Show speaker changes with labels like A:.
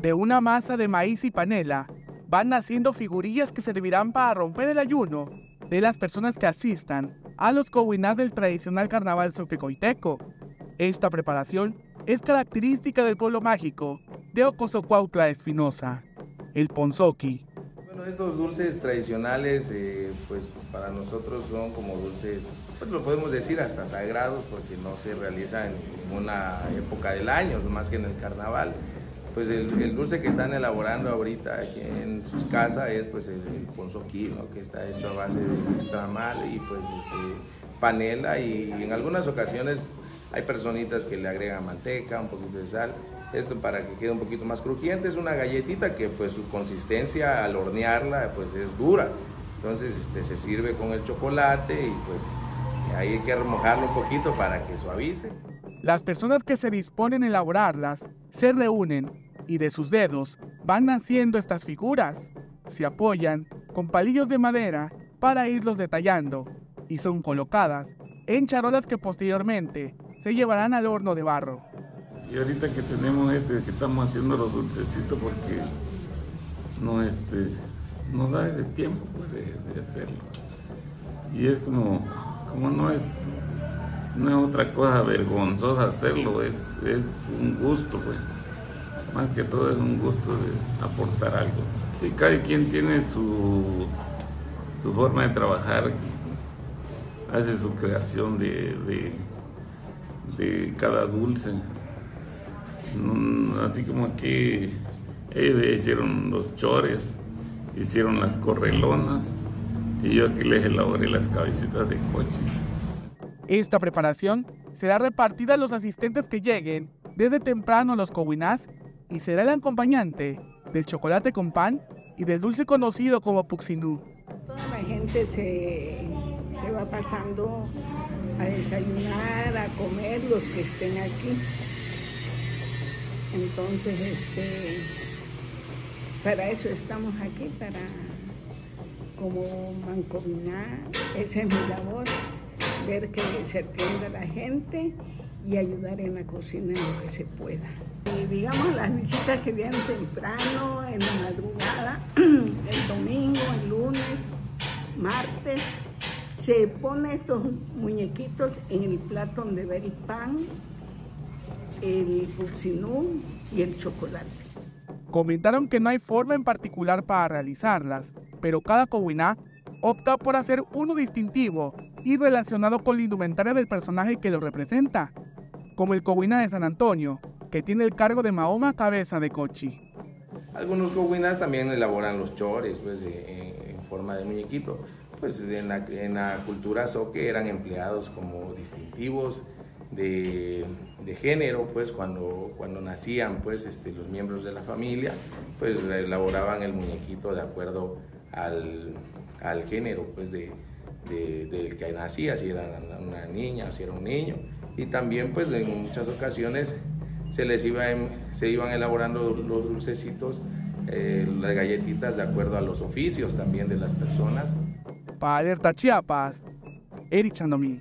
A: De una masa de maíz y panela van naciendo figurillas que servirán para romper el ayuno de las personas que asistan a los cohuinás del tradicional carnaval soquecoiteco. Esta preparación es característica del pueblo mágico de Ocosocuautla Espinosa, el ponzoqui.
B: Bueno, estos dulces tradicionales, eh, pues para nosotros son como dulces, pues lo podemos decir hasta sagrados, porque no se realizan en ninguna época del año, más que en el carnaval pues el, dulce que están elaborando ahorita aquí en sus casas es pues el, el que está hecho a base de extramal y pues este, panela y en algunas ocasiones hay personitas que le agregan manteca, un poquito de sal, esto para que quede un poquito más crujiente, es una galletita que pues su consistencia al hornearla pues es dura, entonces este, se sirve con el chocolate y pues ahí hay que remojarlo un poquito para que suavice.
A: Las personas que se disponen a elaborarlas se reúnen y de sus dedos van naciendo estas figuras. Se apoyan con palillos de madera para irlos detallando y son colocadas en charolas que posteriormente se llevarán al horno de barro.
C: Y ahorita que tenemos este, que estamos haciendo los dulcecitos porque no este nos da ese tiempo pues, de, hacerlo. Y es como, como no es no es otra cosa vergonzosa hacerlo, es, es un gusto, pues. Más que todo es un gusto de aportar algo. Sí, cada quien tiene su, su forma de trabajar, hace su creación de, de, cada dulce. Mm, así como aquí ellos hicieron los chores, hicieron las correlonas y yo aquí les elaboré las cabecitas de coche.
A: Esta preparación será repartida a los asistentes que lleguen desde temprano a los cohuinás y será el acompañante del chocolate con pan y del dulce conocido como puxinú.
D: Toda la gente se, va pasando a desayunar, a comer, los que estén aquí. Entonces, este, para eso estamos aquí, para como mancomunar, esa es mi labor que se atienda la gente y ayudar en la cocina en lo que se pueda. Y digamos las visitas que vienen temprano, en la madrugada, el domingo, el lunes, martes, se pone estos muñequitos en el plato donde va el pan, el pupsinú y el chocolate.
A: Comentaron que no hay forma en particular para realizarlas, pero cada cowiná opta por hacer uno distintivo y relacionado con la indumentaria del personaje que lo representa, como el Coguina de San Antonio, que tiene el cargo de Mahoma Cabeza de Cochi.
B: Algunos coguinas también elaboran los chores pues, en forma de muñequito. Pues en la, cultura soque eran empleados como distintivos de, género, pues cuando, cuando nacían pues, este, los miembros de la familia, pues elaboraban el muñequito de acuerdo al, al género pues, de, del que nacía, si era una niña o si era un niño. Y también pues en muchas ocasiones se les iba, se iban elaborando los dulcecitos, eh, las galletitas de acuerdo a los oficios también de las personas.
A: Para Alerta Chiapas, Eric Chandomí.